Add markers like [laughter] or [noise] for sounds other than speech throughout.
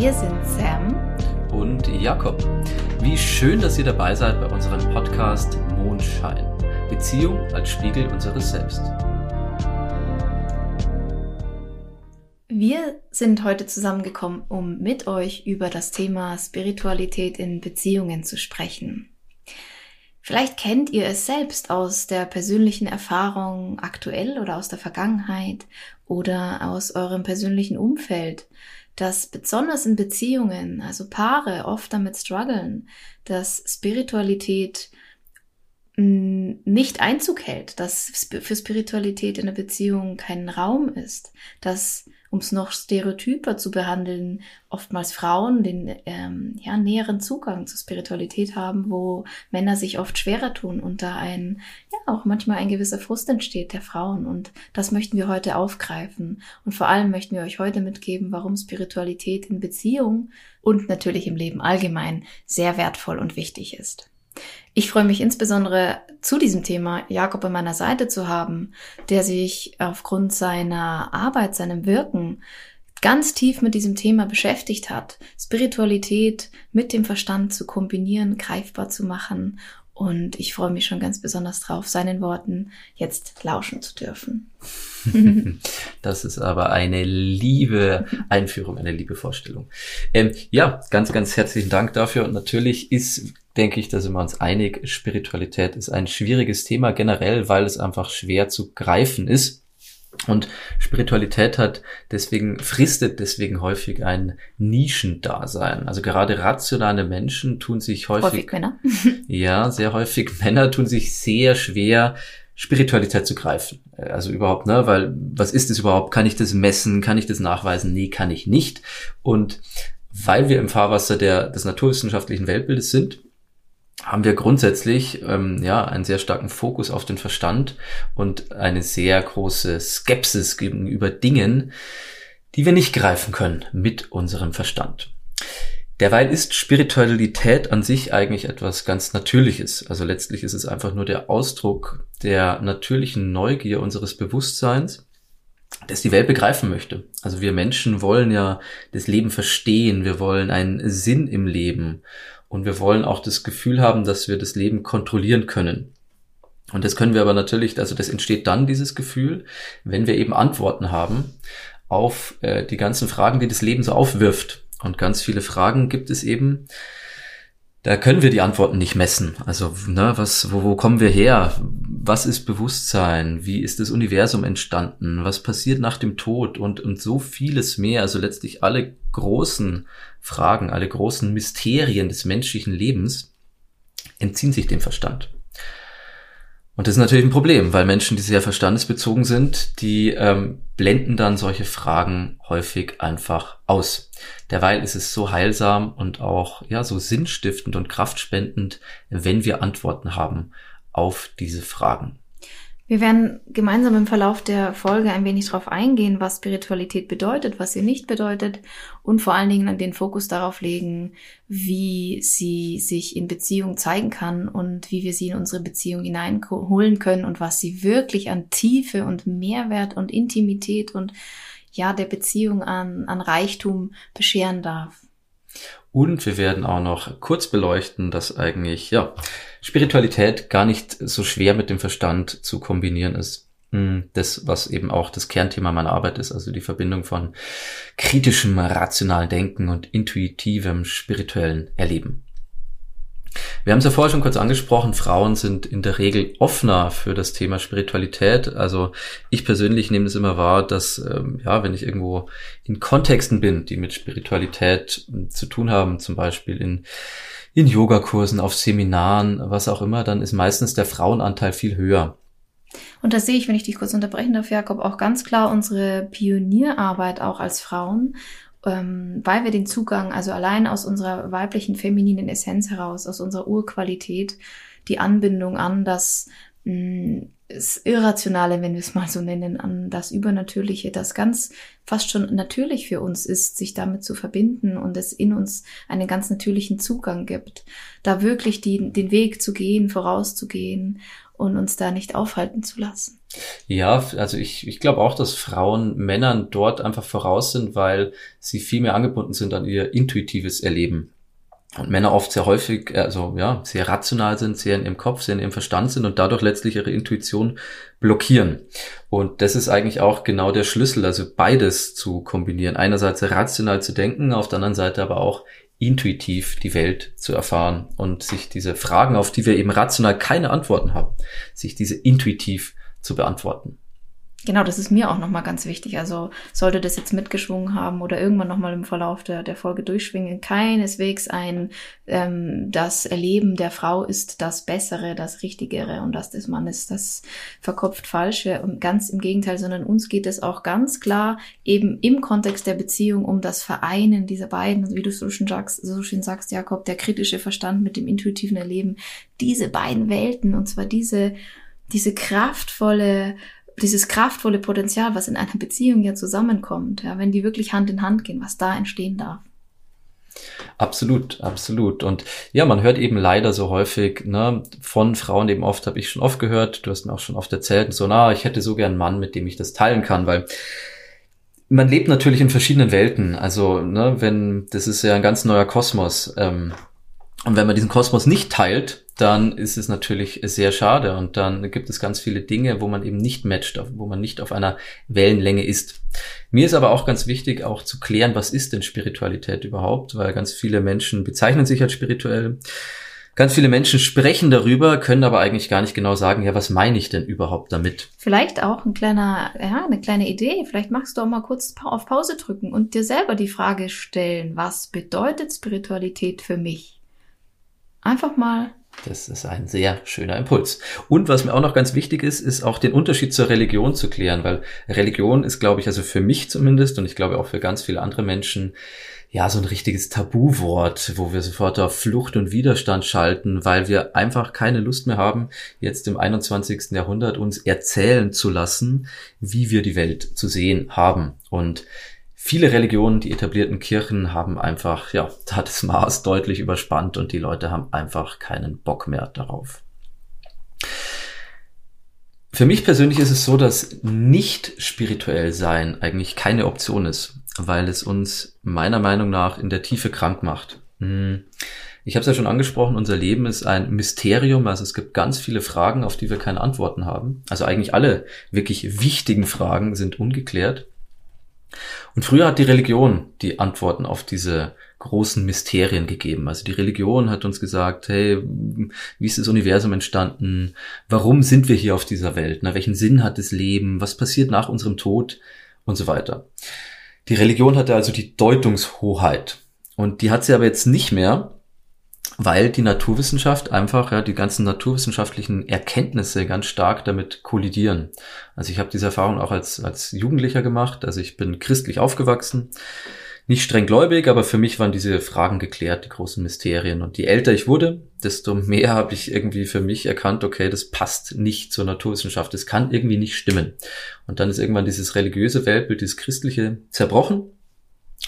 Wir sind Sam und Jakob. Wie schön, dass ihr dabei seid bei unserem Podcast Mondschein. Beziehung als Spiegel unseres Selbst. Wir sind heute zusammengekommen, um mit euch über das Thema Spiritualität in Beziehungen zu sprechen. Vielleicht kennt ihr es selbst aus der persönlichen Erfahrung aktuell oder aus der Vergangenheit oder aus eurem persönlichen Umfeld dass besonders in Beziehungen, also Paare oft damit strugglen, dass Spiritualität mm, nicht Einzug hält, dass für Spiritualität in der Beziehung kein Raum ist, dass um es noch stereotyper zu behandeln, oftmals Frauen den ähm, ja, näheren Zugang zur Spiritualität haben, wo Männer sich oft schwerer tun und da ein, ja, auch manchmal ein gewisser Frust entsteht der Frauen. Und das möchten wir heute aufgreifen. Und vor allem möchten wir euch heute mitgeben, warum Spiritualität in Beziehung und natürlich im Leben allgemein sehr wertvoll und wichtig ist. Ich freue mich insbesondere zu diesem Thema Jakob an meiner Seite zu haben, der sich aufgrund seiner Arbeit, seinem Wirken ganz tief mit diesem Thema beschäftigt hat, Spiritualität mit dem Verstand zu kombinieren, greifbar zu machen. Und ich freue mich schon ganz besonders drauf, seinen Worten jetzt lauschen zu dürfen. [laughs] das ist aber eine liebe Einführung, eine liebe Vorstellung. Ähm, ja, ganz, ganz herzlichen Dank dafür. Und natürlich ist denke ich, da sind wir uns einig, Spiritualität ist ein schwieriges Thema generell, weil es einfach schwer zu greifen ist. Und Spiritualität hat deswegen, fristet deswegen häufig ein Nischendasein. Also gerade rationale Menschen tun sich häufig, häufig Männer. [laughs] ja, sehr häufig Männer tun sich sehr schwer, Spiritualität zu greifen. Also überhaupt, ne, weil was ist es überhaupt? Kann ich das messen? Kann ich das nachweisen? Nee, kann ich nicht. Und weil wir im Fahrwasser der, des naturwissenschaftlichen Weltbildes sind, haben wir grundsätzlich ähm, ja einen sehr starken Fokus auf den Verstand und eine sehr große Skepsis gegenüber Dingen, die wir nicht greifen können mit unserem Verstand. Derweil ist Spiritualität an sich eigentlich etwas ganz Natürliches. Also letztlich ist es einfach nur der Ausdruck der natürlichen Neugier unseres Bewusstseins, das die Welt begreifen möchte. Also wir Menschen wollen ja das Leben verstehen, wir wollen einen Sinn im Leben und wir wollen auch das Gefühl haben, dass wir das Leben kontrollieren können. Und das können wir aber natürlich, also das entsteht dann, dieses Gefühl, wenn wir eben Antworten haben auf äh, die ganzen Fragen, die das Leben so aufwirft. Und ganz viele Fragen gibt es eben, da können wir die Antworten nicht messen. Also, ne, was, wo, wo kommen wir her? Was ist Bewusstsein? Wie ist das Universum entstanden? Was passiert nach dem Tod? Und, und so vieles mehr. Also letztlich alle großen Fragen, alle großen Mysterien des menschlichen Lebens entziehen sich dem Verstand. Und das ist natürlich ein Problem, weil Menschen, die sehr verstandesbezogen sind, die ähm, blenden dann solche Fragen häufig einfach aus. Derweil ist es so heilsam und auch ja so sinnstiftend und kraftspendend, wenn wir Antworten haben auf diese Fragen. Wir werden gemeinsam im Verlauf der Folge ein wenig darauf eingehen, was Spiritualität bedeutet, was sie nicht bedeutet und vor allen Dingen den Fokus darauf legen, wie sie sich in Beziehung zeigen kann und wie wir sie in unsere Beziehung hineinholen können und was sie wirklich an Tiefe und Mehrwert und Intimität und ja, der Beziehung an, an Reichtum bescheren darf. Und wir werden auch noch kurz beleuchten, dass eigentlich, ja, Spiritualität gar nicht so schwer mit dem Verstand zu kombinieren ist. Hm, das, was eben auch das Kernthema meiner Arbeit ist, also die Verbindung von kritischem, rationalen Denken und intuitivem, spirituellen Erleben. Wir haben es ja vorher schon kurz angesprochen, Frauen sind in der Regel offener für das Thema Spiritualität. Also ich persönlich nehme es immer wahr, dass, ähm, ja, wenn ich irgendwo in Kontexten bin, die mit Spiritualität zu tun haben, zum Beispiel in, in Yogakursen, auf Seminaren, was auch immer, dann ist meistens der Frauenanteil viel höher. Und da sehe ich, wenn ich dich kurz unterbrechen darf, Jakob, auch ganz klar unsere Pionierarbeit auch als Frauen ähm, weil wir den Zugang, also allein aus unserer weiblichen femininen Essenz heraus, aus unserer Urqualität, die Anbindung an das, mh, mm, das Irrationale, wenn wir es mal so nennen, an das Übernatürliche, das ganz fast schon natürlich für uns ist, sich damit zu verbinden und es in uns einen ganz natürlichen Zugang gibt, da wirklich die, den Weg zu gehen, vorauszugehen und uns da nicht aufhalten zu lassen. Ja, also ich, ich glaube auch, dass Frauen Männern dort einfach voraus sind, weil sie viel mehr angebunden sind an ihr intuitives Erleben. Und Männer oft sehr häufig, also ja, sehr rational sind, sehr in ihrem Kopf, sehr in ihrem Verstand sind und dadurch letztlich ihre Intuition blockieren. Und das ist eigentlich auch genau der Schlüssel, also beides zu kombinieren. Einerseits rational zu denken, auf der anderen Seite aber auch intuitiv die Welt zu erfahren und sich diese Fragen, auf die wir eben rational keine Antworten haben, sich diese intuitiv zu beantworten. Genau, das ist mir auch nochmal ganz wichtig. Also sollte das jetzt mitgeschwungen haben oder irgendwann nochmal im Verlauf der, der Folge durchschwingen, keineswegs ein, ähm, das Erleben der Frau ist das Bessere, das Richtigere und das des Mannes das verkopft Falsche und ganz im Gegenteil, sondern uns geht es auch ganz klar eben im Kontext der Beziehung um das Vereinen dieser beiden, also wie du so schön sagst, so schön sagst, Jakob, der kritische Verstand mit dem intuitiven Erleben, diese beiden Welten und zwar diese, diese kraftvolle dieses kraftvolle Potenzial, was in einer Beziehung ja zusammenkommt, ja, wenn die wirklich Hand in Hand gehen, was da entstehen darf. Absolut, absolut. Und ja, man hört eben leider so häufig ne, von Frauen eben oft, habe ich schon oft gehört, du hast mir auch schon oft erzählt, so, na, ich hätte so gern einen Mann, mit dem ich das teilen kann, weil man lebt natürlich in verschiedenen Welten. Also, ne, wenn, das ist ja ein ganz neuer Kosmos. Ähm, und wenn man diesen Kosmos nicht teilt, dann ist es natürlich sehr schade und dann gibt es ganz viele Dinge, wo man eben nicht matcht, wo man nicht auf einer Wellenlänge ist. Mir ist aber auch ganz wichtig, auch zu klären, was ist denn Spiritualität überhaupt, weil ganz viele Menschen bezeichnen sich als spirituell. Ganz viele Menschen sprechen darüber, können aber eigentlich gar nicht genau sagen, ja, was meine ich denn überhaupt damit? Vielleicht auch ein kleiner, ja, eine kleine Idee. Vielleicht magst du auch mal kurz auf Pause drücken und dir selber die Frage stellen, was bedeutet Spiritualität für mich? Einfach mal das ist ein sehr schöner Impuls. Und was mir auch noch ganz wichtig ist, ist auch den Unterschied zur Religion zu klären, weil Religion ist, glaube ich, also für mich zumindest und ich glaube auch für ganz viele andere Menschen, ja, so ein richtiges Tabuwort, wo wir sofort auf Flucht und Widerstand schalten, weil wir einfach keine Lust mehr haben, jetzt im 21. Jahrhundert uns erzählen zu lassen, wie wir die Welt zu sehen haben. Und viele Religionen, die etablierten Kirchen haben einfach, ja, [laughs] da das Maß deutlich überspannt und die Leute haben einfach keinen Bock mehr darauf. Für mich persönlich ist es so, dass nicht spirituell sein eigentlich keine Option ist, weil es uns meiner Meinung nach in der Tiefe krank macht. Hm. Ich habe es ja schon angesprochen, unser Leben ist ein Mysterium, also es gibt ganz viele Fragen, auf die wir keine Antworten haben. Also eigentlich alle wirklich wichtigen Fragen sind ungeklärt. Und früher hat die Religion die Antworten auf diese großen Mysterien gegeben. Also die Religion hat uns gesagt, hey, wie ist das Universum entstanden? Warum sind wir hier auf dieser Welt? Na, welchen Sinn hat das Leben? Was passiert nach unserem Tod? Und so weiter. Die Religion hatte also die Deutungshoheit. Und die hat sie aber jetzt nicht mehr, weil die Naturwissenschaft einfach, ja, die ganzen naturwissenschaftlichen Erkenntnisse ganz stark damit kollidieren. Also ich habe diese Erfahrung auch als, als Jugendlicher gemacht. Also ich bin christlich aufgewachsen, nicht streng gläubig, aber für mich waren diese Fragen geklärt, die großen Mysterien. Und je älter ich wurde, desto mehr habe ich irgendwie für mich erkannt, okay, das passt nicht zur Naturwissenschaft, das kann irgendwie nicht stimmen. Und dann ist irgendwann dieses religiöse Weltbild, dieses christliche zerbrochen.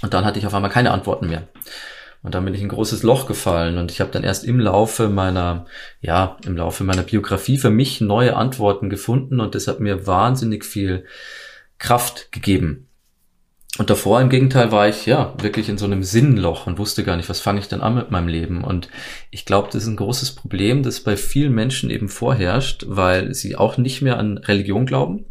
Und dann hatte ich auf einmal keine Antworten mehr. Und dann bin ich in ein großes Loch gefallen und ich habe dann erst im Laufe meiner, ja, im Laufe meiner Biografie für mich neue Antworten gefunden und das hat mir wahnsinnig viel Kraft gegeben. Und davor im Gegenteil war ich ja wirklich in so einem Sinnloch und wusste gar nicht, was fange ich denn an mit meinem Leben. Und ich glaube, das ist ein großes Problem, das bei vielen Menschen eben vorherrscht, weil sie auch nicht mehr an Religion glauben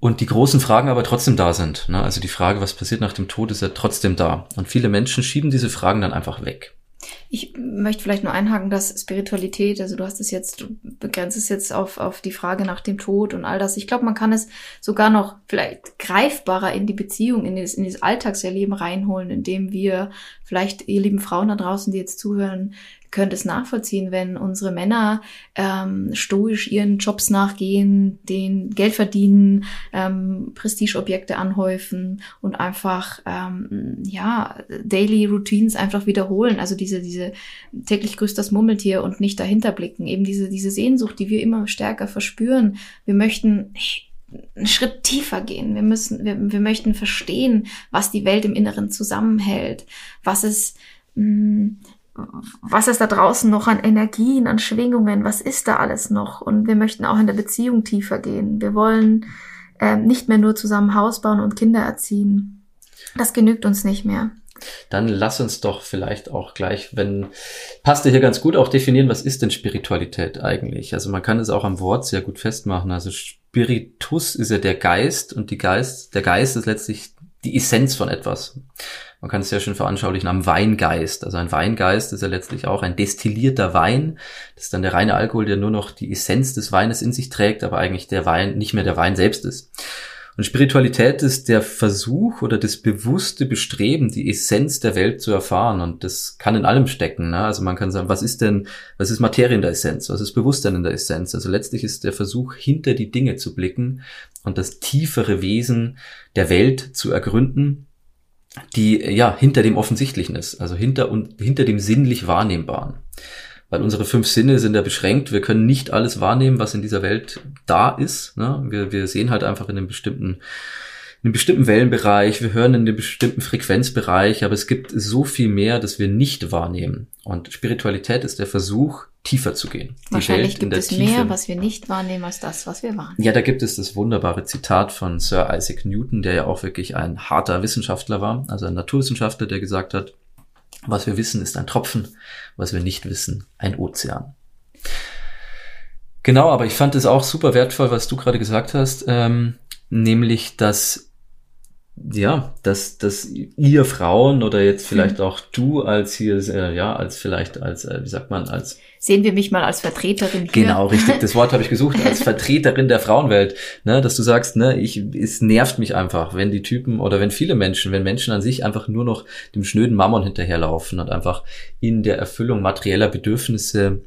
und die großen Fragen aber trotzdem da sind. Ne? Also die Frage, was passiert nach dem Tod, ist ja trotzdem da. Und viele Menschen schieben diese Fragen dann einfach weg. Ich möchte vielleicht nur einhaken, dass Spiritualität, also du hast es jetzt, du begrenzt es jetzt auf, auf die Frage nach dem Tod und all das. Ich glaube, man kann es sogar noch vielleicht greifbarer in die Beziehung, in das, in das Alltagserleben reinholen, indem wir vielleicht, ihr lieben Frauen da draußen, die jetzt zuhören, könnte es nachvollziehen, wenn unsere Männer ähm, stoisch ihren Jobs nachgehen, den Geld verdienen, ähm, Prestigeobjekte anhäufen und einfach ähm, ja Daily Routines einfach wiederholen. Also diese diese täglich grüßt das Murmeltier und nicht dahinter blicken. Eben diese diese Sehnsucht, die wir immer stärker verspüren. Wir möchten einen Schritt tiefer gehen. Wir müssen, wir, wir möchten verstehen, was die Welt im Inneren zusammenhält, was es, mh, mm, was ist da draußen noch an Energien, an Schwingungen, was ist da alles noch? Und wir möchten auch in der Beziehung tiefer gehen. Wir wollen ähm, nicht mehr nur zusammen Haus bauen und Kinder erziehen. Das genügt uns nicht mehr. Dann lass uns doch vielleicht auch gleich, wenn, passt dir hier ganz gut, auch definieren, was ist denn Spiritualität eigentlich? Also man kann es auch am Wort sehr gut festmachen. Also Spiritus ist ja der Geist und die Geist, der Geist ist letztlich die Essenz von etwas. Man kann es sehr schön veranschaulichen am Weingeist. Also ein Weingeist ist ja letztlich auch ein destillierter Wein. Das ist dann der reine Alkohol, der nur noch die Essenz des Weines in sich trägt, aber eigentlich der Wein nicht mehr der Wein selbst ist. Und Spiritualität ist der Versuch oder das bewusste Bestreben, die Essenz der Welt zu erfahren. Und das kann in allem stecken. Ne? Also man kann sagen, was ist denn, was ist Materie in der Essenz? Was ist Bewusstsein in der Essenz? Also letztlich ist der Versuch, hinter die Dinge zu blicken und das tiefere Wesen der Welt zu ergründen die ja hinter dem Offensichtlichen ist, also hinter und hinter dem sinnlich Wahrnehmbaren. Weil unsere fünf Sinne sind ja beschränkt. Wir können nicht alles wahrnehmen, was in dieser Welt da ist. Ne? Wir, wir sehen halt einfach in einem bestimmten in einem bestimmten Wellenbereich, wir hören in einem bestimmten Frequenzbereich, aber es gibt so viel mehr, das wir nicht wahrnehmen. Und Spiritualität ist der Versuch, tiefer zu gehen. Wahrscheinlich gibt es Tiefe. mehr, was wir nicht wahrnehmen, als das, was wir wahrnehmen. Ja, da gibt es das wunderbare Zitat von Sir Isaac Newton, der ja auch wirklich ein harter Wissenschaftler war, also ein Naturwissenschaftler, der gesagt hat, was wir wissen, ist ein Tropfen, was wir nicht wissen, ein Ozean. Genau, aber ich fand es auch super wertvoll, was du gerade gesagt hast, ähm, nämlich, dass ja, dass, dass ihr Frauen oder jetzt vielleicht mhm. auch du als hier, äh, ja, als vielleicht als, äh, wie sagt man, als Sehen wir mich mal als Vertreterin hier. Genau, richtig. [laughs] Das Wort habe ich gesucht, als Vertreterin der Frauenwelt, ne, dass du sagst, ne, ich, es nervt mich einfach, wenn die Typen oder wenn viele Menschen, wenn Menschen an sich einfach nur noch dem schnöden Mammon hinterherlaufen und einfach in der Erfüllung materieller Bedürfnisse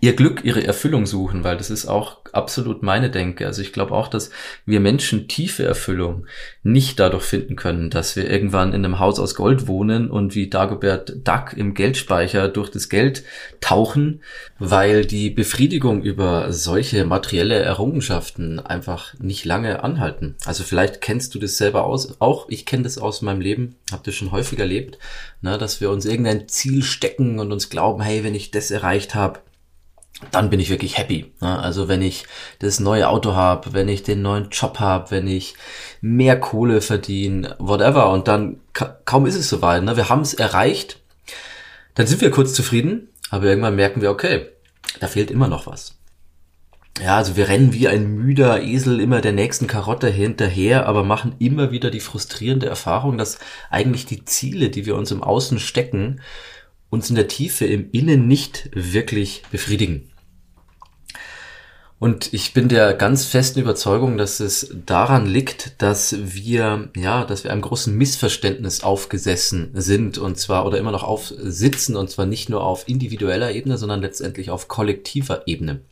ihr Glück, ihre Erfüllung suchen, weil das ist auch absolut meine Denke. Also ich glaube auch, dass wir Menschen tiefe Erfüllung nicht dadurch finden können, dass wir irgendwann in einem Haus aus Gold wohnen und wie Dagobert Duck im Geldspeicher durch das Geld tauchen, weil die Befriedigung über solche materielle Errungenschaften einfach nicht lange anhalten. Also vielleicht kennst du das selber aus, auch ich kenne das aus meinem Leben, habt ihr schon häufig erlebt, ne, dass wir uns irgendein Ziel stecken und uns glauben, hey, wenn ich das erreicht habe, dann bin ich wirklich happy. Ne? Also wenn ich das neue Auto habe, wenn ich den neuen Job habe, wenn ich mehr Kohle verdiene, whatever. Und dann kaum ist es soweit. Ne? Wir haben es erreicht. Dann sind wir kurz zufrieden, aber irgendwann merken wir, okay, da fehlt immer noch was. Ja, also wir rennen wie ein müder Esel immer der nächsten Karotte hinterher, aber machen immer wieder die frustrierende Erfahrung, dass eigentlich die Ziele, die wir uns im Außen stecken, uns in der Tiefe im Innen nicht wirklich befriedigen. Und ich bin der ganz festen Überzeugung, dass es daran liegt, dass wir, ja, dass wir einem großen Missverständnis aufgesessen sind und zwar oder immer noch aufsitzen und zwar nicht nur auf individueller Ebene, sondern letztendlich auf kollektiver Ebene.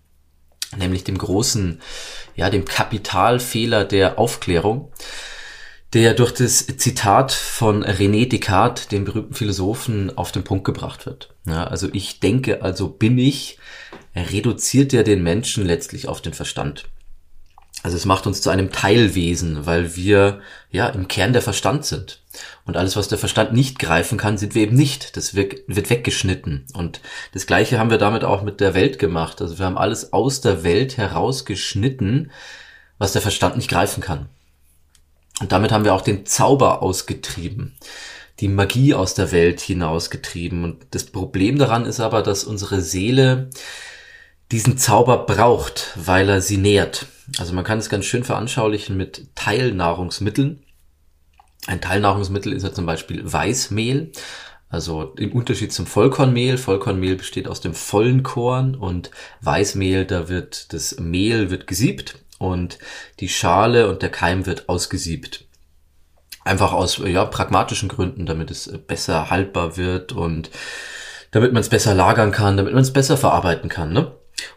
Nämlich dem großen, ja, dem Kapitalfehler der Aufklärung der durch das Zitat von René Descartes, dem berühmten Philosophen, auf den Punkt gebracht wird. Ja, also ich denke, also bin ich, reduziert ja den Menschen letztlich auf den Verstand. Also es macht uns zu einem Teilwesen, weil wir ja im Kern der Verstand sind. Und alles, was der Verstand nicht greifen kann, sind wir eben nicht. Das wird, wird weggeschnitten. Und das Gleiche haben wir damit auch mit der Welt gemacht. Also wir haben alles aus der Welt herausgeschnitten, was der Verstand nicht greifen kann. Und damit haben wir auch den Zauber ausgetrieben, die Magie aus der Welt hinausgetrieben. Und das Problem daran ist aber, dass unsere Seele diesen Zauber braucht, weil er sie nährt. Also man kann es ganz schön veranschaulichen mit Teilnahrungsmitteln. Ein Teilnahrungsmittel ist ja zum Beispiel Weißmehl. Also im Unterschied zum Vollkornmehl. Vollkornmehl besteht aus dem vollen Korn und Weißmehl, da wird das Mehl wird gesiebt und die Schale und der Keim wird ausgesiebt. Einfach aus ja, pragmatischen Gründen, damit es besser haltbar wird und damit man es besser lagern kann, damit man es besser verarbeiten kann. Ne?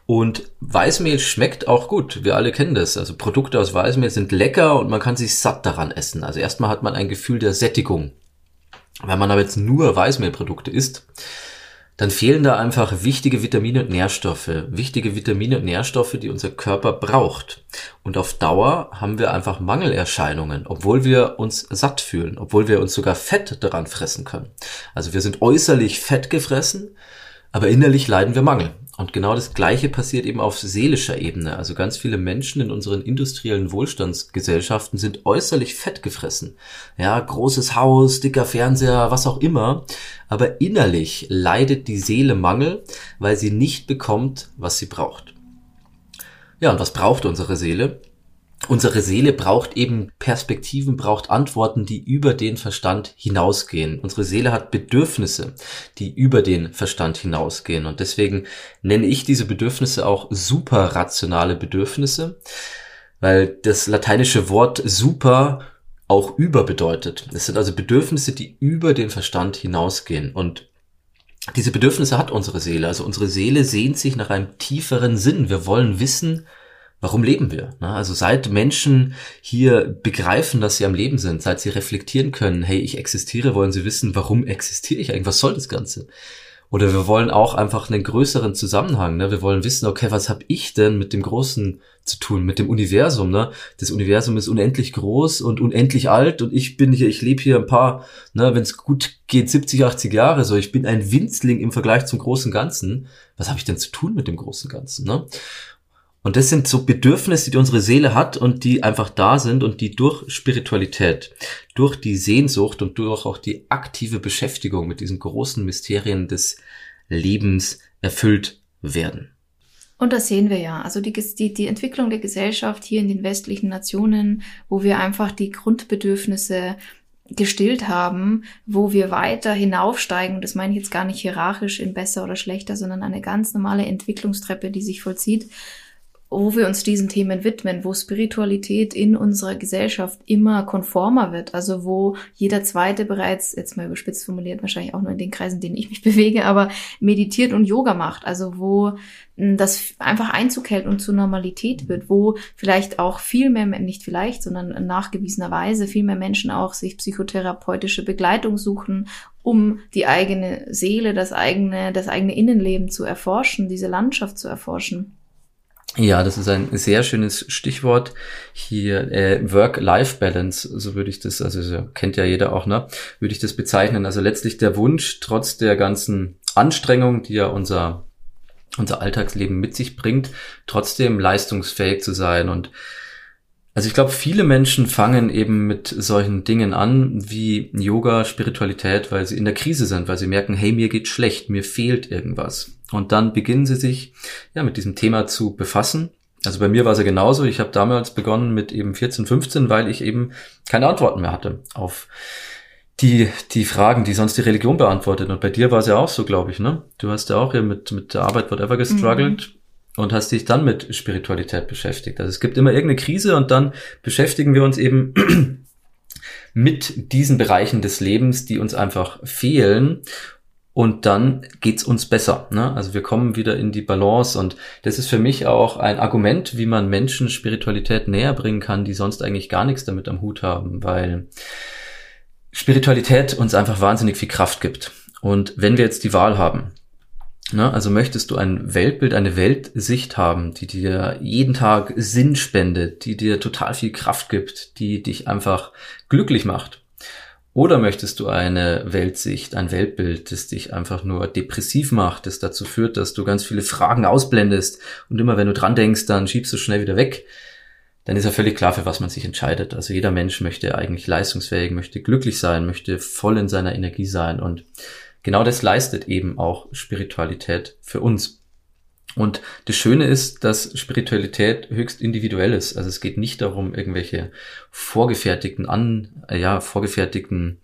Und Weißmehl schmeckt auch gut. Wir alle kennen das. Also Produkte aus Weißmehl sind lecker und man kann sich satt daran essen. Also erstmal hat man ein Gefühl der Sättigung. Wenn man aber jetzt nur Weißmehlprodukte isst, dann fehlen da einfach wichtige Vitamine und Nährstoffe. Wichtige Vitamine und Nährstoffe, die unser Körper braucht. Und auf Dauer haben wir einfach Mangelerscheinungen, obwohl wir uns satt fühlen, obwohl wir uns sogar Fett daran fressen können. Also wir sind äußerlich fett gefressen, aber innerlich leiden wir Mangel. Und genau das Gleiche passiert eben auf seelischer Ebene. Also ganz viele Menschen in unseren industriellen Wohlstandsgesellschaften sind äußerlich fett gefressen. Ja, großes Haus, dicker Fernseher, was auch immer. Aber innerlich leidet die Seele Mangel, weil sie nicht bekommt, was sie braucht. Ja, und was braucht unsere Seele? Unsere Seele braucht eben Perspektiven, braucht Antworten, die über den Verstand hinausgehen. Unsere Seele hat Bedürfnisse, die über den Verstand hinausgehen. Und deswegen nenne ich diese Bedürfnisse auch superrationale Bedürfnisse, weil das lateinische Wort super auch über bedeutet. Es sind also Bedürfnisse, die über den Verstand hinausgehen. Und diese Bedürfnisse hat unsere Seele. Also unsere Seele sehnt sich nach einem tieferen Sinn. Wir wollen wissen, Warum leben wir? Also seit Menschen hier begreifen, dass sie am Leben sind, seit sie reflektieren können, hey, ich existiere, wollen sie wissen, warum existiere ich eigentlich? Was soll das Ganze? Oder wir wollen auch einfach einen größeren Zusammenhang. Ne? Wir wollen wissen, okay, was habe ich denn mit dem Großen zu tun, mit dem Universum? Ne? Das Universum ist unendlich groß und unendlich alt und ich bin hier, ich lebe hier ein paar, ne, wenn es gut geht, 70, 80 Jahre. So, ich bin ein Winzling im Vergleich zum großen Ganzen. Was habe ich denn zu tun mit dem großen Ganzen? Ne? Und das sind so Bedürfnisse, die unsere Seele hat und die einfach da sind und die durch Spiritualität, durch die Sehnsucht und durch auch die aktive Beschäftigung mit diesen großen Mysterien des Lebens erfüllt werden. Und das sehen wir ja. Also die, die, die Entwicklung der Gesellschaft hier in den westlichen Nationen, wo wir einfach die Grundbedürfnisse gestillt haben, wo wir weiter hinaufsteigen, das meine ich jetzt gar nicht hierarchisch in besser oder schlechter, sondern eine ganz normale Entwicklungstreppe, die sich vollzieht, wo wir uns diesen Themen widmen, wo Spiritualität in unserer Gesellschaft immer konformer wird, also wo jeder zweite bereits, jetzt mal überspitzt formuliert, wahrscheinlich auch nur in den Kreisen, in denen ich mich [laughs] bewege, aber meditiert und Yoga macht, also wo das einfach Einzug hält und zur Normalität wird, wo vielleicht auch viel mehr, nicht vielleicht, sondern nachgewiesenerweise viel mehr Menschen auch sich psychotherapeutische Begleitung suchen, um die eigene Seele, das eigene, das eigene Innenleben zu erforschen, diese Landschaft zu erforschen. Ja, das ist ein sehr schönes Stichwort hier äh, Work-Life-Balance, so würde ich das, also so kennt ja jeder auch, ne, würde ich das bezeichnen. Also letztlich der Wunsch, trotz der ganzen Anstrengung, die ja unser unser Alltagsleben mit sich bringt, trotzdem leistungsfähig zu sein und also ich glaube, viele Menschen fangen eben mit solchen Dingen an wie Yoga, Spiritualität, weil sie in der Krise sind, weil sie merken, hey, mir geht schlecht, mir fehlt irgendwas. Und dann beginnen sie sich ja mit diesem Thema zu befassen. Also bei mir war es ja genauso. Ich habe damals begonnen mit eben 14, 15, weil ich eben keine Antworten mehr hatte auf die, die Fragen, die sonst die Religion beantwortet. Und bei dir war es ja auch so, glaube ich, ne? Du hast ja auch hier mit, mit der Arbeit whatever gestruggelt. Mhm und hast dich dann mit Spiritualität beschäftigt. Also es gibt immer irgendeine Krise und dann beschäftigen wir uns eben [clears throat] mit diesen Bereichen des Lebens, die uns einfach fehlen. Und dann geht's uns besser. Ne? Also wir kommen wieder in die Balance und das ist für mich auch ein Argument, wie man Menschen Spiritualität näher bringen kann, die sonst eigentlich gar nichts damit am Hut haben, weil Spiritualität uns einfach wahnsinnig viel Kraft gibt. Und wenn wir jetzt die Wahl haben, Ne? Also möchtest du ein Weltbild, eine Weltsicht haben, die dir jeden Tag Sinn spendet, die dir total viel Kraft gibt, die dich einfach glücklich macht? Oder möchtest du eine Weltsicht, ein Weltbild, das dich einfach nur depressiv macht, das dazu führt, dass du ganz viele Fragen ausblendest und immer wenn du dran denkst, dann schiebst du schnell wieder weg? Dann ist ja völlig klar, für was man sich entscheidet. Also jeder Mensch möchte eigentlich leistungsfähig, möchte glücklich sein, möchte voll in seiner Energie sein und genau das leistet eben auch Spiritualität für uns. Und das Schöne ist, dass Spiritualität höchst individuell ist. Also es geht nicht darum, irgendwelche vorgefertigten an, ja, vorgefertigten,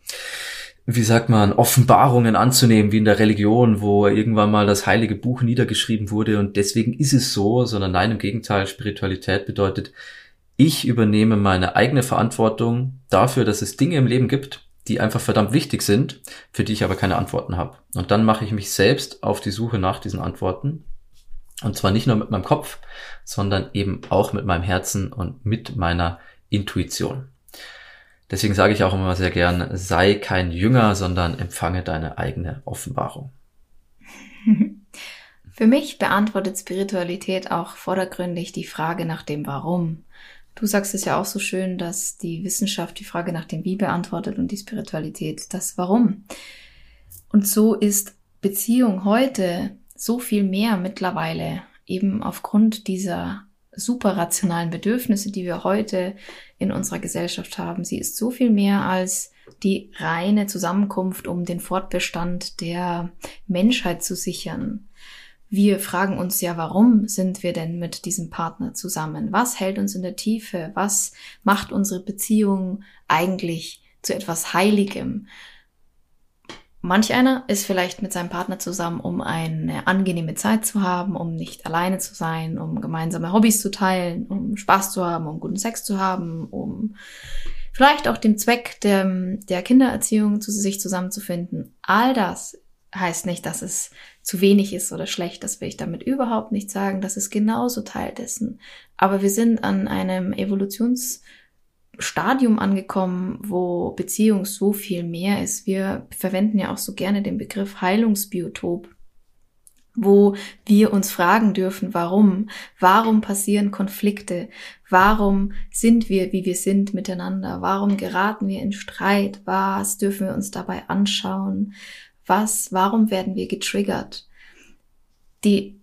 wie sagt man, Offenbarungen anzunehmen, wie in der Religion, wo irgendwann mal das heilige Buch niedergeschrieben wurde und deswegen ist es so, sondern nein, im Gegenteil, Spiritualität bedeutet, ich übernehme meine eigene Verantwortung dafür, dass es Dinge im Leben gibt, die einfach verdammt wichtig sind, für die ich aber keine Antworten habe. Und dann mache ich mich selbst auf die Suche nach diesen Antworten. Und zwar nicht nur mit meinem Kopf, sondern eben auch mit meinem Herzen und mit meiner Intuition. Deswegen sage ich auch immer sehr gern, sei kein Jünger, sondern empfange deine eigene Offenbarung. [laughs] Für mich beantwortet Spiritualität auch vordergründig die Frage nach dem Warum. Du sagst es ja auch so schön, dass die Wissenschaft die Frage nach dem Wie beantwortet und die Spiritualität das Warum. Und so ist Beziehung heute so viel mehr mittlerweile eben aufgrund dieser superrationalen Bedürfnisse, die wir heute in unserer Gesellschaft haben. Sie ist so viel mehr als die reine Zusammenkunft, um den Fortbestand der Menschheit zu sichern. Wir fragen uns ja, warum sind wir denn mit diesem Partner zusammen? Was hält uns in der Tiefe? Was macht unsere Beziehung eigentlich zu etwas Heiligem? Manch einer ist vielleicht mit seinem Partner zusammen, um eine angenehme Zeit zu haben, um nicht alleine zu sein, um gemeinsame Hobbys zu teilen, um Spaß zu haben, um guten Sex zu haben, um vielleicht auch dem Zweck der, der Kindererziehung zu sich zusammenzufinden. All das heißt nicht, dass es zu wenig ist oder schlecht. Das will ich damit überhaupt nicht sagen. Das ist genauso Teil dessen. Aber wir sind an einem Evolutions Stadium angekommen, wo Beziehung so viel mehr ist. Wir verwenden ja auch so gerne den Begriff Heilungsbiotop, wo wir uns fragen dürfen, warum? Warum passieren Konflikte? Warum sind wir, wie wir sind miteinander? Warum geraten wir in Streit? Was dürfen wir uns dabei anschauen? Was, warum werden wir getriggert? Die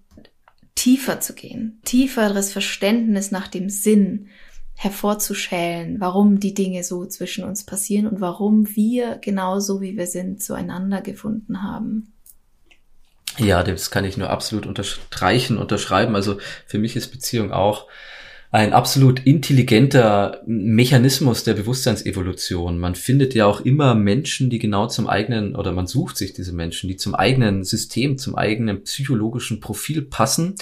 tiefer zu gehen, tieferes Verständnis nach dem Sinn, hervorzuschälen, warum die Dinge so zwischen uns passieren und warum wir genauso wie wir sind zueinander gefunden haben. Ja, das kann ich nur absolut unterstreichen, unterschreiben. Also für mich ist Beziehung auch ein absolut intelligenter Mechanismus der Bewusstseinsevolution. Man findet ja auch immer Menschen, die genau zum eigenen, oder man sucht sich diese Menschen, die zum eigenen System, zum eigenen psychologischen Profil passen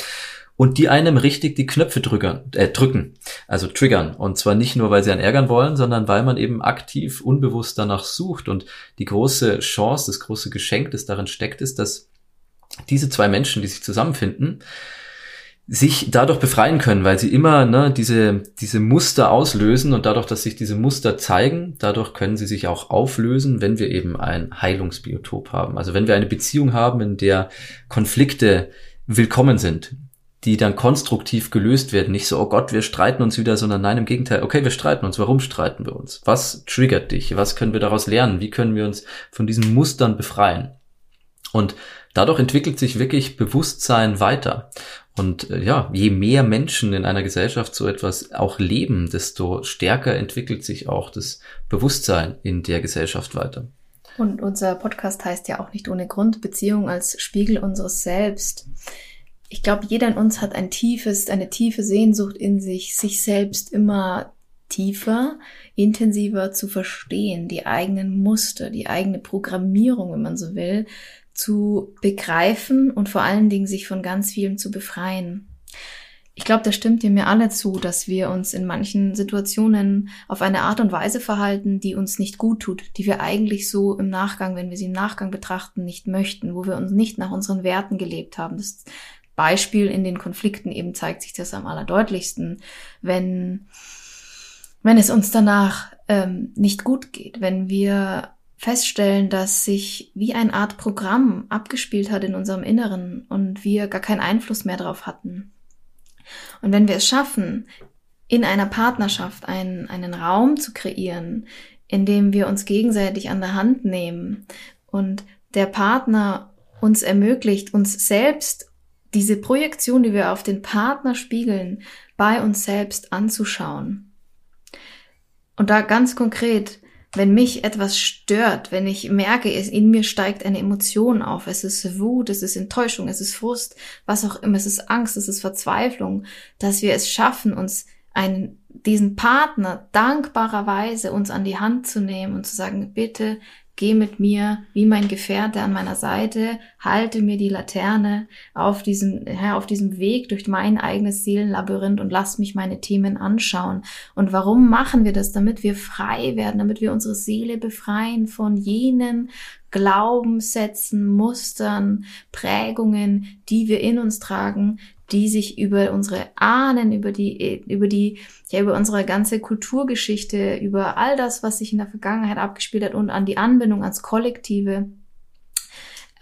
und die einem richtig die Knöpfe drücken, äh, drücken, also triggern. Und zwar nicht nur, weil sie einen ärgern wollen, sondern weil man eben aktiv, unbewusst danach sucht. Und die große Chance, das große Geschenk, das darin steckt, ist, dass diese zwei Menschen, die sich zusammenfinden, sich dadurch befreien können, weil sie immer ne, diese, diese Muster auslösen und dadurch, dass sich diese Muster zeigen, dadurch können sie sich auch auflösen, wenn wir eben ein Heilungsbiotop haben. Also wenn wir eine Beziehung haben, in der Konflikte willkommen sind, die dann konstruktiv gelöst werden. Nicht so, oh Gott, wir streiten uns wieder, sondern nein, im Gegenteil, okay, wir streiten uns. Warum streiten wir uns? Was triggert dich? Was können wir daraus lernen? Wie können wir uns von diesen Mustern befreien? Und dadurch entwickelt sich wirklich Bewusstsein weiter. Und äh, ja, je mehr Menschen in einer Gesellschaft so etwas auch leben, desto stärker entwickelt sich auch das Bewusstsein in der Gesellschaft weiter. Und unser Podcast heißt ja auch nicht ohne Grund Beziehung als Spiegel unseres Selbst ich glaube, jeder in uns hat ein tiefes, eine tiefe Sehnsucht in sich, sich selbst immer tiefer, intensiver zu verstehen, die eigenen Muster, die eigene Programmierung, wenn man so will, zu begreifen und vor allen Dingen sich von ganz vielem zu befreien. Ich glaube, da stimmt ihr mir alle zu, dass wir uns in manchen Situationen auf eine Art und Weise verhalten, die uns nicht gut tut, die wir eigentlich so im Nachgang, wenn wir sie im Nachgang betrachten, nicht möchten, wo wir uns nicht nach unseren Werten gelebt haben. Das Beispiel in den Konflikten eben zeigt sich das am allerdeutlichsten, wenn, wenn es uns danach ähm, nicht gut geht, wenn wir feststellen, dass sich wie eine Art Programm abgespielt hat in unserem Inneren und wir gar keinen Einfluss mehr darauf hatten. Und wenn wir es schaffen, in einer Partnerschaft einen, einen Raum zu kreieren, in dem wir uns gegenseitig an der Hand nehmen und der Partner uns ermöglicht, uns selbst diese Projektion, die wir auf den Partner spiegeln, bei uns selbst anzuschauen. Und da ganz konkret, wenn mich etwas stört, wenn ich merke, in mir steigt eine Emotion auf, es ist Wut, es ist Enttäuschung, es ist Frust, was auch immer, es ist Angst, es ist Verzweiflung, dass wir es schaffen, uns einen, diesen Partner dankbarerweise uns an die Hand zu nehmen und zu sagen, bitte geh mit mir wie mein Gefährte an meiner Seite, halte mir die Laterne auf diesem, ja, auf diesem Weg durch mein eigenes Seelenlabyrinth und lass mich meine Themen anschauen. Und warum machen wir das? Damit wir frei werden, damit wir unsere Seele befreien von jenen Glaubenssätzen, Mustern, Prägungen, die wir in uns tragen, die sich über unsere Ahnen, über die, über die, ja, über unsere ganze Kulturgeschichte, über all das, was sich in der Vergangenheit abgespielt hat und an die Anbindung ans Kollektive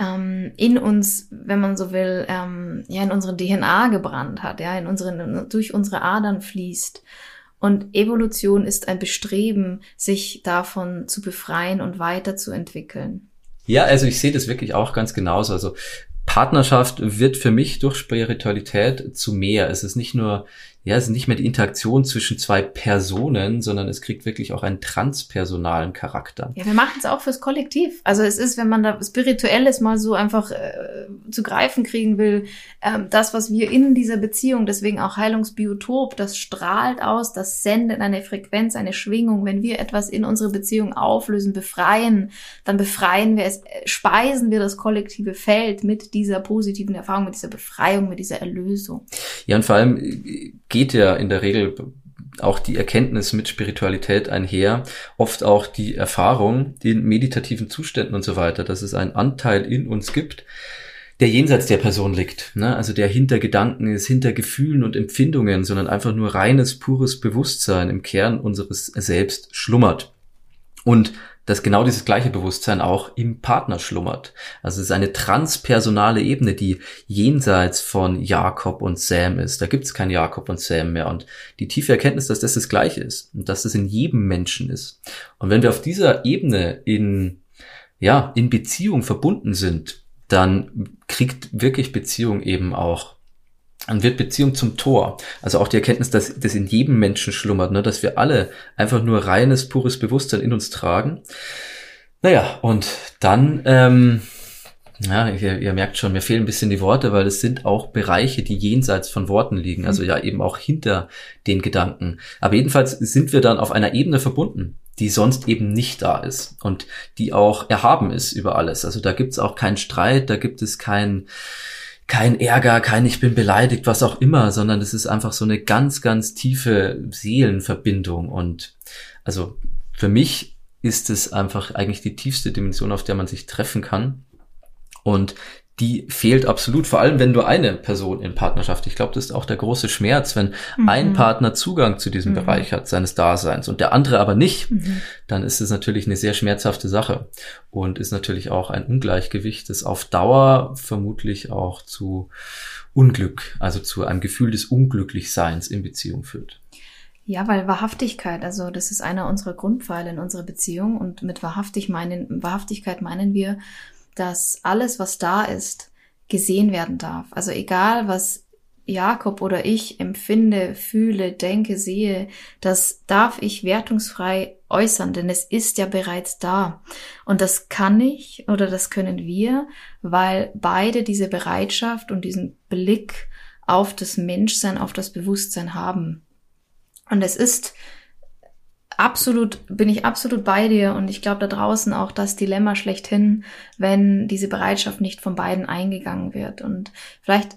ähm, in uns, wenn man so will, ähm, ja in unsere DNA gebrannt hat, ja in unseren durch unsere Adern fließt. Und Evolution ist ein Bestreben, sich davon zu befreien und weiterzuentwickeln. Ja, also ich sehe das wirklich auch ganz genauso. Also Partnerschaft wird für mich durch Spiritualität zu mehr. Es ist nicht nur ja, es ist nicht mehr die Interaktion zwischen zwei Personen, sondern es kriegt wirklich auch einen transpersonalen Charakter. Ja, wir machen es auch fürs Kollektiv. Also es ist, wenn man da Spirituelles mal so einfach äh, zu greifen kriegen will, ähm, das, was wir in dieser Beziehung, deswegen auch Heilungsbiotop, das strahlt aus, das sendet eine Frequenz, eine Schwingung. Wenn wir etwas in unsere Beziehung auflösen, befreien, dann befreien wir es, äh, speisen wir das kollektive Feld mit dieser positiven Erfahrung, mit dieser Befreiung, mit dieser Erlösung. Ja, und vor allem geht ja in der Regel auch die Erkenntnis mit Spiritualität einher, oft auch die Erfahrung in meditativen Zuständen und so weiter, dass es einen Anteil in uns gibt, der jenseits der Person liegt, ne? also der hinter Gedanken ist, hinter Gefühlen und Empfindungen, sondern einfach nur reines, pures Bewusstsein im Kern unseres Selbst schlummert. Und dass genau dieses gleiche Bewusstsein auch im Partner schlummert. Also es ist eine transpersonale Ebene, die jenseits von Jakob und Sam ist. Da gibt es kein Jakob und Sam mehr. Und die tiefe Erkenntnis, dass das das gleiche ist und dass das in jedem Menschen ist. Und wenn wir auf dieser Ebene in, ja, in Beziehung verbunden sind, dann kriegt wirklich Beziehung eben auch dann wird Beziehung zum Tor. Also auch die Erkenntnis, dass das in jedem Menschen schlummert, ne? dass wir alle einfach nur reines, pures Bewusstsein in uns tragen. Naja, und dann, ähm, ja, ihr, ihr merkt schon, mir fehlen ein bisschen die Worte, weil es sind auch Bereiche, die jenseits von Worten liegen, also ja eben auch hinter den Gedanken. Aber jedenfalls sind wir dann auf einer Ebene verbunden, die sonst eben nicht da ist und die auch erhaben ist über alles. Also da gibt es auch keinen Streit, da gibt es kein kein Ärger, kein ich bin beleidigt, was auch immer, sondern es ist einfach so eine ganz, ganz tiefe Seelenverbindung. Und also für mich ist es einfach eigentlich die tiefste Dimension, auf der man sich treffen kann. Und die fehlt absolut, vor allem wenn nur eine Person in Partnerschaft. Ich glaube, das ist auch der große Schmerz, wenn mhm. ein Partner Zugang zu diesem mhm. Bereich hat, seines Daseins und der andere aber nicht, mhm. dann ist es natürlich eine sehr schmerzhafte Sache und ist natürlich auch ein Ungleichgewicht, das auf Dauer vermutlich auch zu Unglück, also zu einem Gefühl des Unglücklichseins in Beziehung führt. Ja, weil Wahrhaftigkeit, also das ist einer unserer Grundpfeile in unserer Beziehung und mit Wahrhaftig meinen, Wahrhaftigkeit meinen wir, dass alles, was da ist, gesehen werden darf. Also egal, was Jakob oder ich empfinde, fühle, denke, sehe, das darf ich wertungsfrei äußern, denn es ist ja bereits da. Und das kann ich oder das können wir, weil beide diese Bereitschaft und diesen Blick auf das Menschsein, auf das Bewusstsein haben. Und es ist absolut, bin ich absolut bei dir und ich glaube da draußen auch das Dilemma schlechthin, wenn diese Bereitschaft nicht von beiden eingegangen wird. Und vielleicht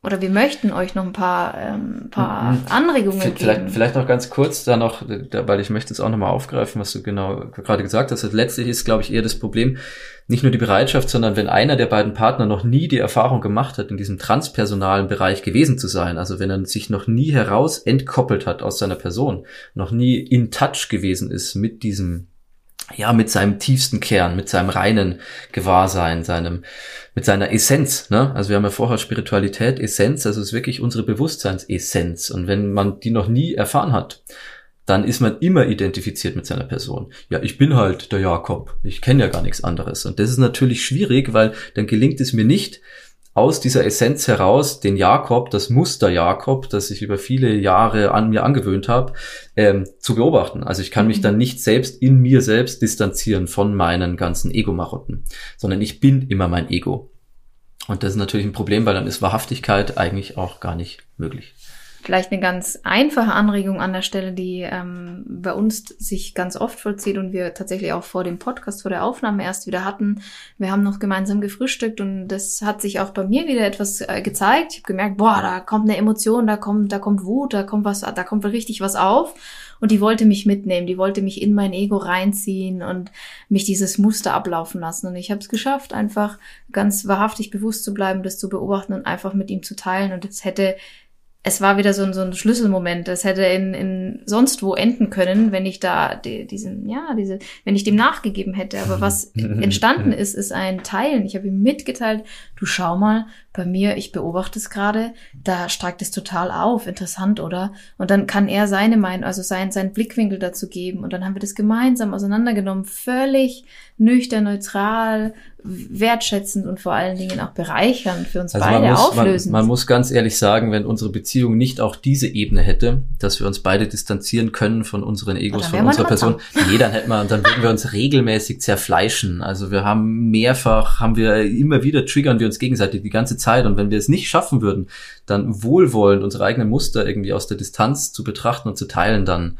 oder wir möchten euch noch ein paar, ähm, paar mhm. Anregungen vielleicht, geben. Vielleicht noch ganz kurz da noch, weil ich möchte es auch nochmal aufgreifen, was du genau gerade gesagt hast. Letztlich ist, glaube ich, eher das Problem nicht nur die Bereitschaft, sondern wenn einer der beiden Partner noch nie die Erfahrung gemacht hat, in diesem transpersonalen Bereich gewesen zu sein, also wenn er sich noch nie heraus entkoppelt hat aus seiner Person, noch nie in Touch gewesen ist mit diesem ja, mit seinem tiefsten Kern, mit seinem reinen Gewahrsein, seinem, mit seiner Essenz, ne? Also wir haben ja vorher Spiritualität, Essenz, also es ist wirklich unsere Bewusstseinsessenz. Und wenn man die noch nie erfahren hat, dann ist man immer identifiziert mit seiner Person. Ja, ich bin halt der Jakob. Ich kenne ja gar nichts anderes. Und das ist natürlich schwierig, weil dann gelingt es mir nicht, aus dieser Essenz heraus den Jakob, das Muster Jakob, das ich über viele Jahre an mir angewöhnt habe, ähm, zu beobachten. Also ich kann mich mhm. dann nicht selbst in mir selbst distanzieren von meinen ganzen Ego-Marotten, sondern ich bin immer mein Ego. Und das ist natürlich ein Problem, weil dann ist Wahrhaftigkeit eigentlich auch gar nicht möglich. Vielleicht eine ganz einfache Anregung an der Stelle, die ähm, bei uns sich ganz oft vollzieht und wir tatsächlich auch vor dem Podcast, vor der Aufnahme erst wieder hatten. Wir haben noch gemeinsam gefrühstückt und das hat sich auch bei mir wieder etwas äh, gezeigt. Ich habe gemerkt, boah, da kommt eine Emotion, da kommt, da kommt Wut, da kommt was, da kommt richtig was auf. Und die wollte mich mitnehmen, die wollte mich in mein Ego reinziehen und mich dieses Muster ablaufen lassen. Und ich habe es geschafft, einfach ganz wahrhaftig bewusst zu bleiben, das zu beobachten und einfach mit ihm zu teilen. Und es hätte es war wieder so ein, so ein Schlüsselmoment. Das hätte in, in sonst wo enden können, wenn ich da die, diesen, ja, diese, wenn ich dem nachgegeben hätte. Aber was [laughs] entstanden ist, ist ein Teilen. Ich habe ihm mitgeteilt, du schau mal, bei mir, ich beobachte es gerade, da steigt es total auf. Interessant, oder? Und dann kann er seine Meinung, also sein, sein Blickwinkel dazu geben. Und dann haben wir das gemeinsam auseinandergenommen, völlig nüchtern, neutral, wertschätzend und vor allen Dingen auch bereichernd für uns also beide man muss, auflösend. Man, man, muss ganz ehrlich sagen, wenn unsere Beziehung nicht auch diese Ebene hätte, dass wir uns beide distanzieren können von unseren Egos, von unserer Person, nee, dann hätten wir, dann würden wir uns regelmäßig zerfleischen. Also wir haben mehrfach, haben wir immer wieder triggern wir uns gegenseitig die ganze Zeit. Und wenn wir es nicht schaffen würden, dann wohlwollend unsere eigenen Muster irgendwie aus der Distanz zu betrachten und zu teilen, dann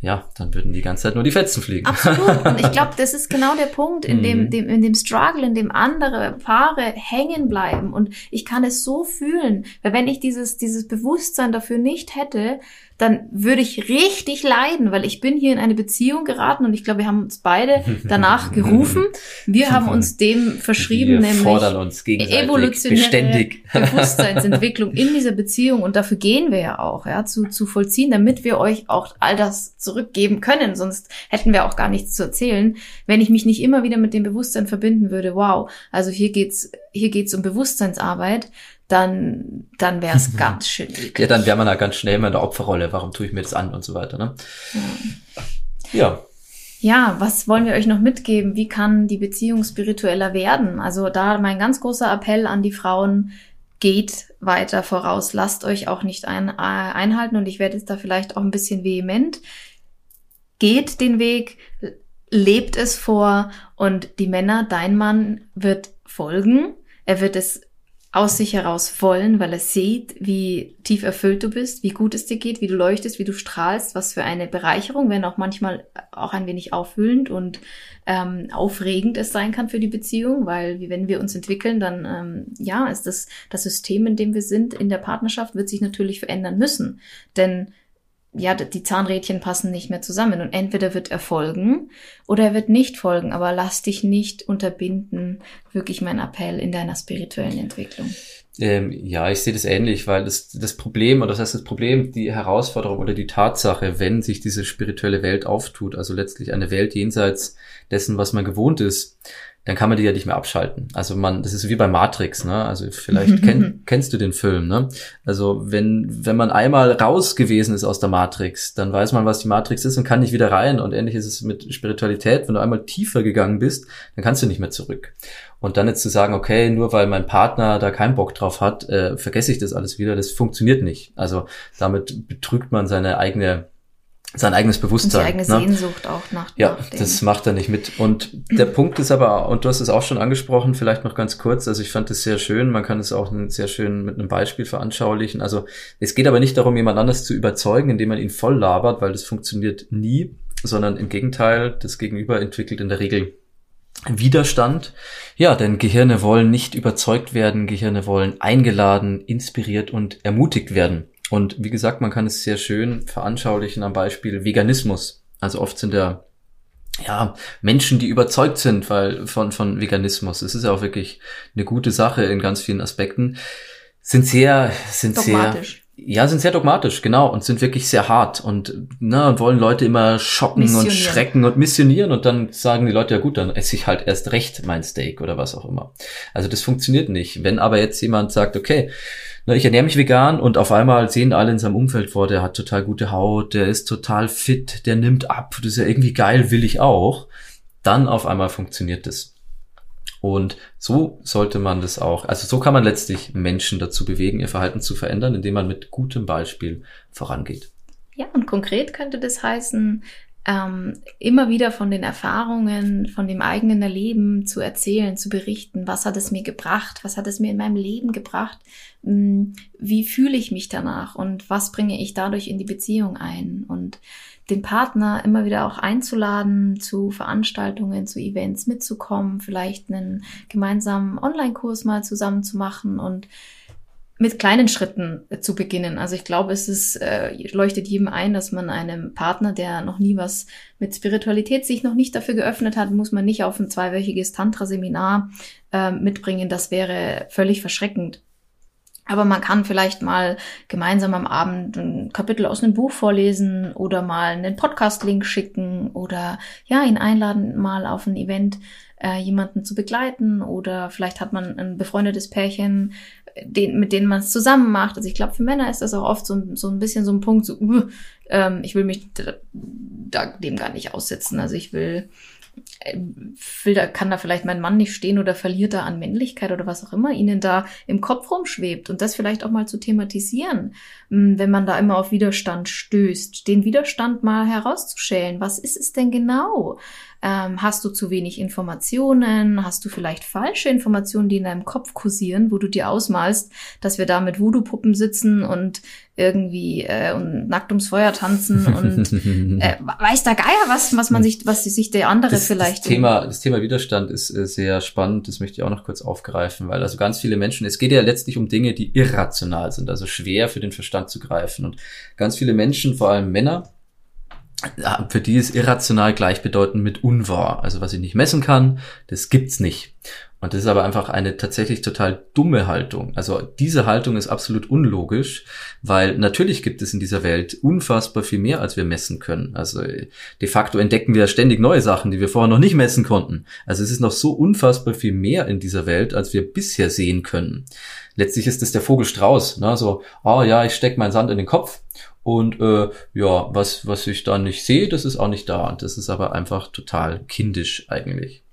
ja, dann würden die ganze Zeit nur die Fetzen fliegen. Absolut. Und ich [laughs] glaube, das ist genau der Punkt, in dem, mhm. dem, in dem Struggle, in dem andere Paare hängen bleiben. Und ich kann es so fühlen, weil wenn ich dieses, dieses Bewusstsein dafür nicht hätte, dann würde ich richtig leiden, weil ich bin hier in eine Beziehung geraten und ich glaube, wir haben uns beide [laughs] danach gerufen. Wir haben uns dem verschrieben, wir fordern uns evolutionäre beständig. [laughs] Bewusstseinsentwicklung in dieser Beziehung und dafür gehen wir ja auch, ja, zu, zu vollziehen, damit wir euch auch all das zurückgeben können. Sonst hätten wir auch gar nichts zu erzählen, wenn ich mich nicht immer wieder mit dem Bewusstsein verbinden würde. Wow, also hier geht's, hier geht's um Bewusstseinsarbeit dann, dann wäre es ganz schön eklig. Ja, dann wäre man da ganz schnell mal in der Opferrolle. Warum tue ich mir das an und so weiter, ne? Ja. ja. Ja, was wollen wir euch noch mitgeben? Wie kann die Beziehung spiritueller werden? Also da mein ganz großer Appell an die Frauen, geht weiter voraus. Lasst euch auch nicht ein, äh, einhalten und ich werde jetzt da vielleicht auch ein bisschen vehement. Geht den Weg, lebt es vor und die Männer, dein Mann wird folgen. Er wird es aus sich heraus wollen, weil er sieht, wie tief erfüllt du bist, wie gut es dir geht, wie du leuchtest, wie du strahlst, was für eine Bereicherung, wenn auch manchmal auch ein wenig auffüllend und ähm, aufregend es sein kann für die Beziehung, weil wenn wir uns entwickeln, dann ähm, ja, ist das das System, in dem wir sind in der Partnerschaft, wird sich natürlich verändern müssen, denn ja, die Zahnrädchen passen nicht mehr zusammen und entweder wird er folgen oder er wird nicht folgen, aber lass dich nicht unterbinden, wirklich mein Appell in deiner spirituellen Entwicklung. Ähm, ja, ich sehe das ähnlich, weil das, das Problem, oder das heißt das Problem, die Herausforderung oder die Tatsache, wenn sich diese spirituelle Welt auftut, also letztlich eine Welt jenseits dessen, was man gewohnt ist, dann kann man die ja nicht mehr abschalten. Also man, das ist wie bei Matrix, ne? Also vielleicht [laughs] kenn, kennst du den Film, ne? Also wenn, wenn man einmal raus gewesen ist aus der Matrix, dann weiß man, was die Matrix ist und kann nicht wieder rein. Und ähnlich ist es mit Spiritualität. Wenn du einmal tiefer gegangen bist, dann kannst du nicht mehr zurück. Und dann jetzt zu sagen, okay, nur weil mein Partner da keinen Bock drauf hat, äh, vergesse ich das alles wieder, das funktioniert nicht. Also damit betrügt man seine eigene sein eigenes Bewusstsein. Und die eigene ne? Sehnsucht auch nach. Ja, nach das macht er nicht mit. Und der Punkt ist aber, und du hast es auch schon angesprochen, vielleicht noch ganz kurz, also ich fand es sehr schön, man kann es auch sehr schön mit einem Beispiel veranschaulichen. Also es geht aber nicht darum, jemand anders zu überzeugen, indem man ihn voll labert, weil das funktioniert nie, sondern im Gegenteil, das Gegenüber entwickelt in der Regel Widerstand. Ja, denn Gehirne wollen nicht überzeugt werden, Gehirne wollen eingeladen, inspiriert und ermutigt werden. Und wie gesagt, man kann es sehr schön veranschaulichen am Beispiel Veganismus. Also oft sind ja ja, Menschen, die überzeugt sind weil, von, von Veganismus. Es ist ja auch wirklich eine gute Sache in ganz vielen Aspekten. Sind sehr, sind sehr, ja, sind sehr dogmatisch, genau, und sind wirklich sehr hart und ne, wollen Leute immer schocken und schrecken und missionieren und dann sagen die Leute, ja gut, dann esse ich halt erst recht mein Steak oder was auch immer. Also das funktioniert nicht. Wenn aber jetzt jemand sagt, okay, ne, ich ernähre mich vegan und auf einmal sehen alle in seinem Umfeld vor, der hat total gute Haut, der ist total fit, der nimmt ab, das ist ja irgendwie geil, will ich auch, dann auf einmal funktioniert das. Und so sollte man das auch, also so kann man letztlich Menschen dazu bewegen, ihr Verhalten zu verändern, indem man mit gutem Beispiel vorangeht. Ja, und konkret könnte das heißen, ähm, immer wieder von den Erfahrungen, von dem eigenen Erleben zu erzählen, zu berichten. Was hat es mir gebracht? Was hat es mir in meinem Leben gebracht? Hm, wie fühle ich mich danach? Und was bringe ich dadurch in die Beziehung ein? Und den Partner immer wieder auch einzuladen, zu Veranstaltungen, zu Events mitzukommen, vielleicht einen gemeinsamen Online-Kurs mal zusammen zu machen und mit kleinen Schritten zu beginnen. Also ich glaube, es ist, äh, leuchtet jedem ein, dass man einem Partner, der noch nie was mit Spiritualität sich noch nicht dafür geöffnet hat, muss man nicht auf ein zweiwöchiges Tantra-Seminar äh, mitbringen. Das wäre völlig verschreckend. Aber man kann vielleicht mal gemeinsam am Abend ein Kapitel aus einem Buch vorlesen oder mal einen Podcast-Link schicken oder ja, ihn einladen, mal auf ein Event äh, jemanden zu begleiten oder vielleicht hat man ein befreundetes Pärchen, den, mit denen man es zusammen macht. Also ich glaube, für Männer ist das auch oft so, so ein bisschen so ein Punkt, so, uh, ähm, ich will mich da, da, dem gar nicht aussetzen. Also ich will will da, kann da vielleicht mein Mann nicht stehen oder verliert er an Männlichkeit oder was auch immer ihnen da im Kopf rumschwebt und das vielleicht auch mal zu thematisieren, hm, wenn man da immer auf Widerstand stößt, den Widerstand mal herauszuschälen. Was ist es denn genau? Ähm, hast du zu wenig Informationen? Hast du vielleicht falsche Informationen, die in deinem Kopf kursieren, wo du dir ausmalst, dass wir da mit Voodoo-Puppen sitzen und irgendwie äh, und nackt ums Feuer tanzen und [laughs] äh, weiß der Geier, was, was man sich, was sich der andere das, vielleicht. Das Thema, das Thema Widerstand ist äh, sehr spannend, das möchte ich auch noch kurz aufgreifen, weil also ganz viele Menschen, es geht ja letztlich um Dinge, die irrational sind, also schwer für den Verstand zu greifen. Und ganz viele Menschen, vor allem Männer, für die ist irrational gleichbedeutend mit unwahr. Also was ich nicht messen kann, das gibt's nicht. Und das ist aber einfach eine tatsächlich total dumme Haltung. Also diese Haltung ist absolut unlogisch, weil natürlich gibt es in dieser Welt unfassbar viel mehr, als wir messen können. Also de facto entdecken wir ständig neue Sachen, die wir vorher noch nicht messen konnten. Also es ist noch so unfassbar viel mehr in dieser Welt, als wir bisher sehen können. Letztlich ist es der Vogelstrauß. Ne? So, oh ja, ich stecke meinen Sand in den Kopf und äh, ja, was, was ich da nicht sehe, das ist auch nicht da. Und das ist aber einfach total kindisch eigentlich.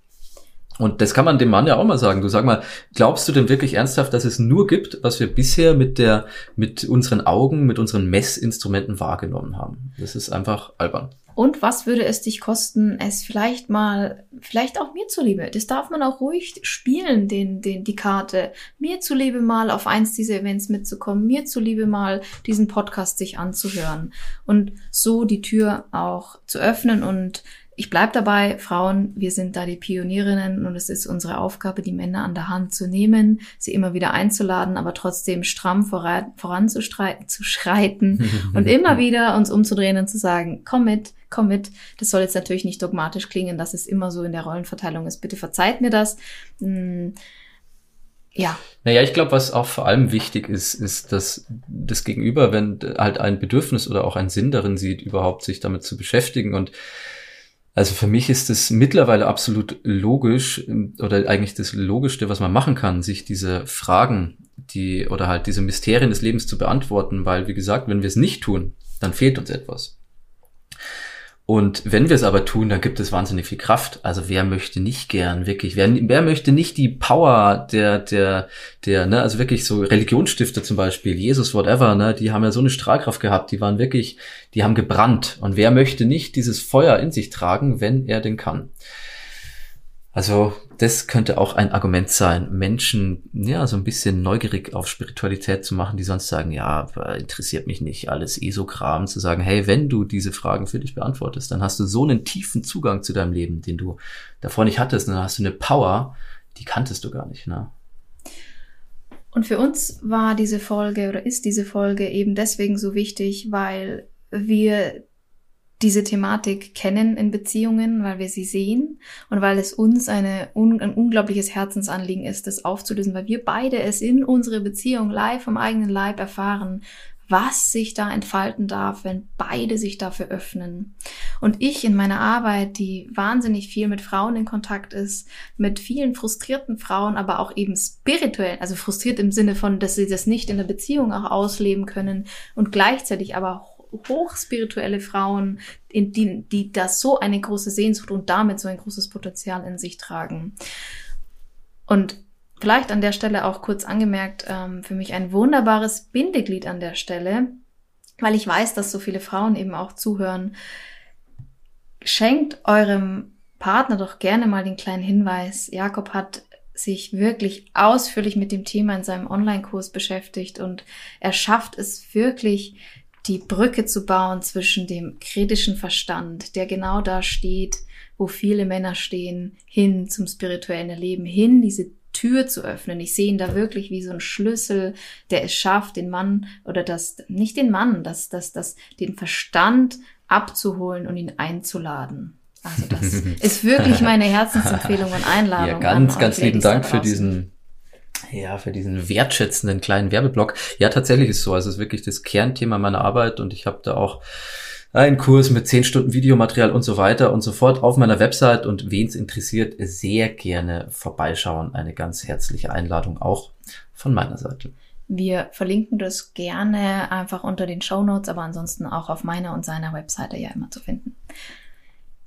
Und das kann man dem Mann ja auch mal sagen. Du sag mal, glaubst du denn wirklich ernsthaft, dass es nur gibt, was wir bisher mit der, mit unseren Augen, mit unseren Messinstrumenten wahrgenommen haben? Das ist einfach albern. Und was würde es dich kosten, es vielleicht mal, vielleicht auch mir zuliebe, das darf man auch ruhig spielen, den, den, die Karte, mir zuliebe mal auf eins dieser Events mitzukommen, mir zuliebe mal diesen Podcast sich anzuhören und so die Tür auch zu öffnen und ich bleib dabei, Frauen, wir sind da die Pionierinnen und es ist unsere Aufgabe, die Männer an der Hand zu nehmen, sie immer wieder einzuladen, aber trotzdem stramm voranzuschreiten [laughs] und immer wieder uns umzudrehen und zu sagen, komm mit, komm mit. Das soll jetzt natürlich nicht dogmatisch klingen, dass es immer so in der Rollenverteilung ist. Bitte verzeiht mir das. Hm. Ja. Naja, ich glaube, was auch vor allem wichtig ist, ist, dass das Gegenüber, wenn halt ein Bedürfnis oder auch ein Sinn darin sieht, überhaupt sich damit zu beschäftigen und also für mich ist es mittlerweile absolut logisch oder eigentlich das Logischste, was man machen kann, sich diese Fragen, die oder halt diese Mysterien des Lebens zu beantworten, weil wie gesagt, wenn wir es nicht tun, dann fehlt uns etwas. Und wenn wir es aber tun, dann gibt es wahnsinnig viel Kraft. Also wer möchte nicht gern wirklich, wer, wer möchte nicht die Power der, der, der, ne, also wirklich so Religionsstifter zum Beispiel, Jesus, whatever, ne, die haben ja so eine Strahlkraft gehabt, die waren wirklich, die haben gebrannt. Und wer möchte nicht dieses Feuer in sich tragen, wenn er denn kann? Also das könnte auch ein Argument sein, Menschen ja so ein bisschen neugierig auf Spiritualität zu machen, die sonst sagen, ja, interessiert mich nicht, alles Esokram, zu sagen, hey, wenn du diese Fragen für dich beantwortest, dann hast du so einen tiefen Zugang zu deinem Leben, den du davor nicht hattest, und dann hast du eine Power, die kanntest du gar nicht, ne? Und für uns war diese Folge oder ist diese Folge eben deswegen so wichtig, weil wir diese Thematik kennen in Beziehungen, weil wir sie sehen und weil es uns eine, un, ein unglaubliches Herzensanliegen ist, das aufzulösen, weil wir beide es in unsere Beziehung live vom eigenen Leib erfahren, was sich da entfalten darf, wenn beide sich dafür öffnen. Und ich in meiner Arbeit, die wahnsinnig viel mit Frauen in Kontakt ist, mit vielen frustrierten Frauen, aber auch eben spirituell, also frustriert im Sinne von, dass sie das nicht in der Beziehung auch ausleben können und gleichzeitig aber hochspirituelle Frauen, die, die das so eine große Sehnsucht und damit so ein großes Potenzial in sich tragen. Und vielleicht an der Stelle auch kurz angemerkt, ähm, für mich ein wunderbares Bindeglied an der Stelle, weil ich weiß, dass so viele Frauen eben auch zuhören. Schenkt eurem Partner doch gerne mal den kleinen Hinweis. Jakob hat sich wirklich ausführlich mit dem Thema in seinem Online-Kurs beschäftigt und er schafft es wirklich, die Brücke zu bauen zwischen dem kritischen Verstand, der genau da steht, wo viele Männer stehen, hin zum spirituellen Leben, hin diese Tür zu öffnen. Ich sehe ihn da wirklich wie so ein Schlüssel, der es schafft, den Mann oder das, nicht den Mann, das, das, das, den Verstand abzuholen und ihn einzuladen. Also das [laughs] ist wirklich meine Herzensempfehlung und Einladung. Ja, ganz, ganz lieben Dank für diesen Ja, für diesen wertschätzenden kleinen Werbeblock. Ja, tatsächlich ist so. Also es ist wirklich das Kernthema meiner Arbeit und ich habe da auch einen Kurs mit zehn Stunden Videomaterial und so weiter und so fort auf meiner Website und wen es interessiert, sehr gerne vorbeischauen. Eine ganz herzliche Einladung auch von meiner Seite. Wir verlinken das gerne einfach unter den Show Notes, aber ansonsten auch auf meiner und seiner Webseite ja immer zu finden.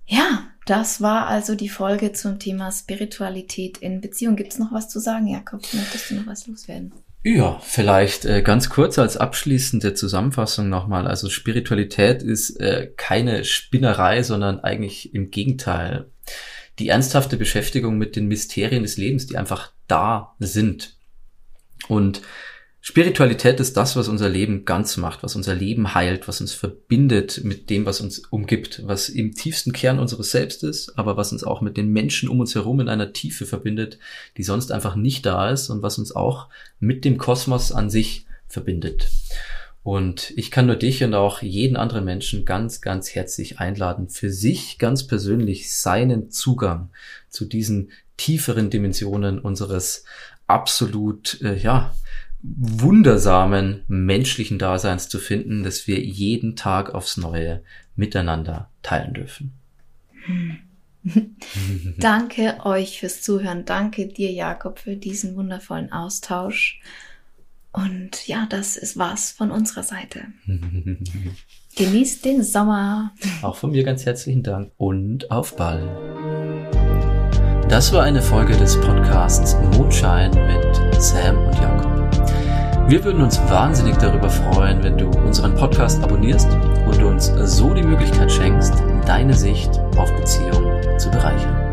Ja, das war also die Folge zum Thema Spiritualität in Beziehung. Gibt es noch was zu sagen, Jakob? Möchtest du noch was loswerden? Ja, vielleicht äh, ganz kurz als abschließende Zusammenfassung nochmal. Also Spiritualität ist äh, keine Spinnerei, sondern eigentlich im Gegenteil die ernsthafte Beschäftigung mit den Mysterien des Lebens, die einfach da sind. Und Spiritualität ist das, was unser Leben ganz macht, was unser Leben heilt, was uns verbindet mit dem, was uns umgibt, was im tiefsten Kern unseres Selbst ist, aber was uns auch mit den Menschen um uns herum in einer Tiefe verbindet, die sonst einfach nicht da ist und was uns auch mit dem Kosmos an sich verbindet. Und ich kann nur dich und auch jeden anderen Menschen ganz, ganz herzlich einladen, für sich ganz persönlich seinen Zugang zu diesen tieferen Dimensionen unseres absolut, äh, ja, wundersamen menschlichen Daseins zu finden, dass wir jeden Tag aufs Neue miteinander teilen dürfen. [laughs] Danke euch fürs Zuhören. Danke dir, Jakob, für diesen wundervollen Austausch. Und ja, das ist was von unserer Seite. [laughs] Genießt den Sommer. Auch von mir ganz herzlichen Dank und auf bald. Das war eine Folge des Podcasts Mondschein mit Sam und Jakob. Wir würden uns wahnsinnig darüber freuen, wenn du unseren Podcast abonnierst und uns so die Möglichkeit schenkst, deine Sicht auf Beziehungen zu bereichern.